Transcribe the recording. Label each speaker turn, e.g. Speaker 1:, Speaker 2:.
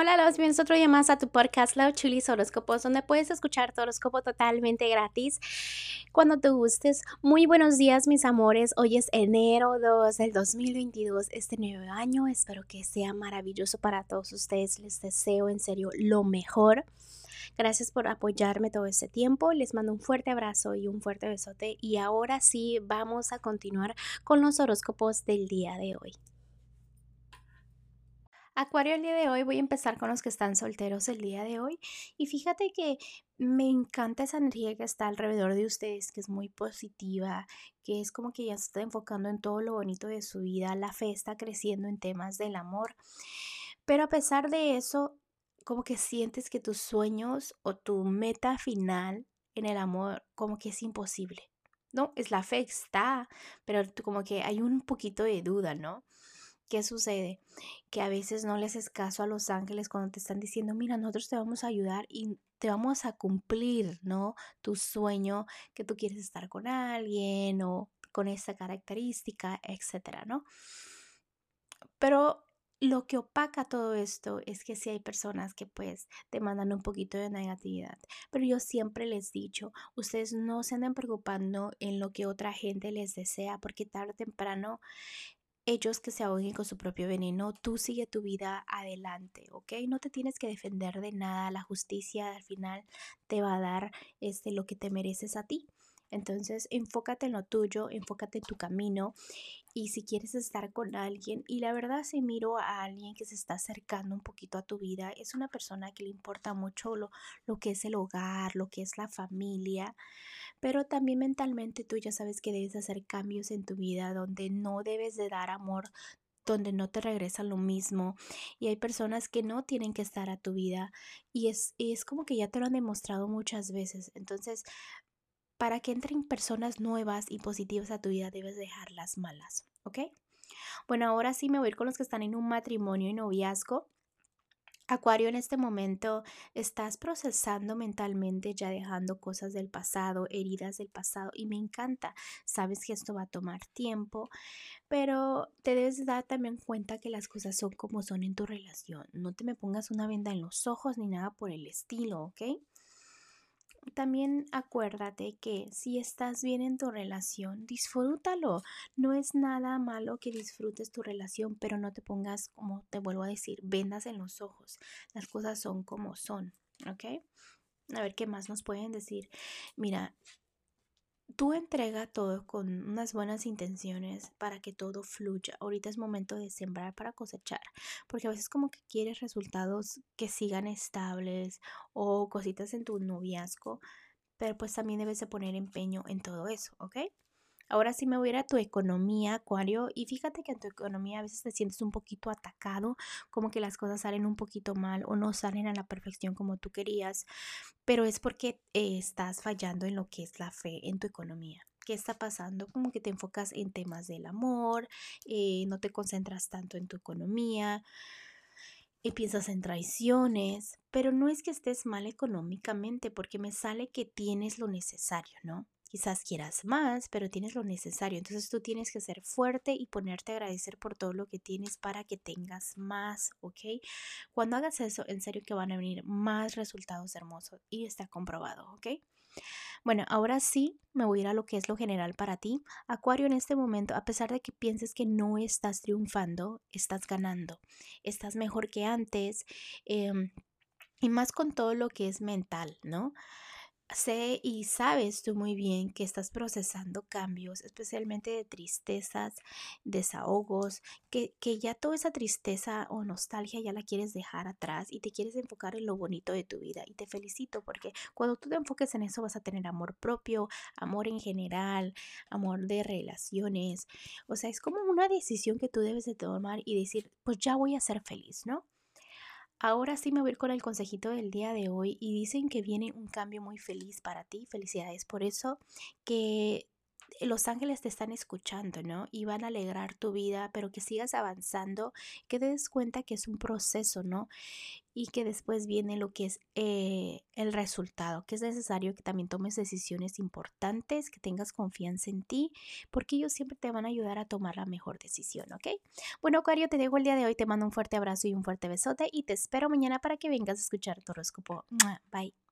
Speaker 1: Hola, los bienvenidos otro día más a tu podcast Love Chulis Horóscopos, donde puedes escuchar tu horóscopo totalmente gratis cuando te gustes. Muy buenos días, mis amores. Hoy es enero 2 del 2022, este nuevo año. Espero que sea maravilloso para todos ustedes. Les deseo en serio lo mejor. Gracias por apoyarme todo este tiempo. Les mando un fuerte abrazo y un fuerte besote. Y ahora sí, vamos a continuar con los horóscopos del día de hoy. Acuario, el día de hoy voy a empezar con los que están solteros el día de hoy. Y fíjate que me encanta esa energía que está alrededor de ustedes, que es muy positiva, que es como que ya se está enfocando en todo lo bonito de su vida, la fe está creciendo en temas del amor. Pero a pesar de eso, como que sientes que tus sueños o tu meta final en el amor como que es imposible. No, es la fe está, pero como que hay un poquito de duda, ¿no? ¿Qué sucede? Que a veces no le haces caso a los ángeles cuando te están diciendo, mira, nosotros te vamos a ayudar y te vamos a cumplir, ¿no? Tu sueño, que tú quieres estar con alguien o con esa característica, etcétera, ¿no? Pero lo que opaca todo esto es que si hay personas que pues te mandan un poquito de negatividad, pero yo siempre les he dicho, ustedes no se anden preocupando en lo que otra gente les desea, porque tarde o temprano ellos que se ahoguen con su propio veneno, tú sigue tu vida adelante, ¿ok? No te tienes que defender de nada, la justicia al final te va a dar este, lo que te mereces a ti. Entonces, enfócate en lo tuyo, enfócate en tu camino y si quieres estar con alguien, y la verdad si miro a alguien que se está acercando un poquito a tu vida, es una persona que le importa mucho lo, lo que es el hogar, lo que es la familia, pero también mentalmente tú ya sabes que debes hacer cambios en tu vida donde no debes de dar amor donde no te regresa lo mismo y hay personas que no tienen que estar a tu vida y es, es como que ya te lo han demostrado muchas veces. Entonces, para que entren personas nuevas y positivas a tu vida, debes dejar las malas, ¿ok? Bueno, ahora sí me voy a ir con los que están en un matrimonio y noviazgo. Acuario, en este momento estás procesando mentalmente, ya dejando cosas del pasado, heridas del pasado, y me encanta. Sabes que esto va a tomar tiempo, pero te debes dar también cuenta que las cosas son como son en tu relación. No te me pongas una venda en los ojos ni nada por el estilo, ¿ok? También acuérdate que si estás bien en tu relación, disfrútalo. No es nada malo que disfrutes tu relación, pero no te pongas, como te vuelvo a decir, vendas en los ojos. Las cosas son como son, ¿ok? A ver qué más nos pueden decir. Mira, tú entrega todo con unas buenas intenciones para que todo fluya. Ahorita es momento de sembrar para cosechar, porque a veces como que quieres resultados que sigan estables o cositas en tu noviazgo, pero pues también debes de poner empeño en todo eso, ¿ok? Ahora sí me voy a ir a tu economía, Acuario, y fíjate que en tu economía a veces te sientes un poquito atacado, como que las cosas salen un poquito mal o no salen a la perfección como tú querías, pero es porque eh, estás fallando en lo que es la fe en tu economía. ¿Qué está pasando? Como que te enfocas en temas del amor, eh, no te concentras tanto en tu economía y piensas en traiciones, pero no es que estés mal económicamente, porque me sale que tienes lo necesario, ¿no? Quizás quieras más, pero tienes lo necesario. Entonces tú tienes que ser fuerte y ponerte a agradecer por todo lo que tienes para que tengas más, ¿ok? Cuando hagas eso, en serio que van a venir más resultados hermosos y está comprobado, ¿ok? Bueno, ahora sí me voy a ir a lo que es lo general para ti. Acuario, en este momento, a pesar de que pienses que no estás triunfando, estás ganando. Estás mejor que antes. Em, y más con todo lo que es mental, ¿no? Sé y sabes tú muy bien que estás procesando cambios, especialmente de tristezas, desahogos, que, que, ya toda esa tristeza o nostalgia ya la quieres dejar atrás y te quieres enfocar en lo bonito de tu vida. Y te felicito porque cuando tú te enfoques en eso vas a tener amor propio, amor en general, amor de relaciones. O sea, es como una decisión que tú debes de tomar y decir, pues ya voy a ser feliz, ¿no? Ahora sí me voy a ir con el consejito del día de hoy y dicen que viene un cambio muy feliz para ti. Felicidades por eso, que los ángeles te están escuchando, ¿no? Y van a alegrar tu vida, pero que sigas avanzando, que te des cuenta que es un proceso, ¿no? Y que después viene lo que es eh, el resultado, que es necesario que también tomes decisiones importantes, que tengas confianza en ti, porque ellos siempre te van a ayudar a tomar la mejor decisión, ¿ok? Bueno, Acuario, te dejo el día de hoy, te mando un fuerte abrazo y un fuerte besote y te espero mañana para que vengas a escuchar tu horóscopo. Bye.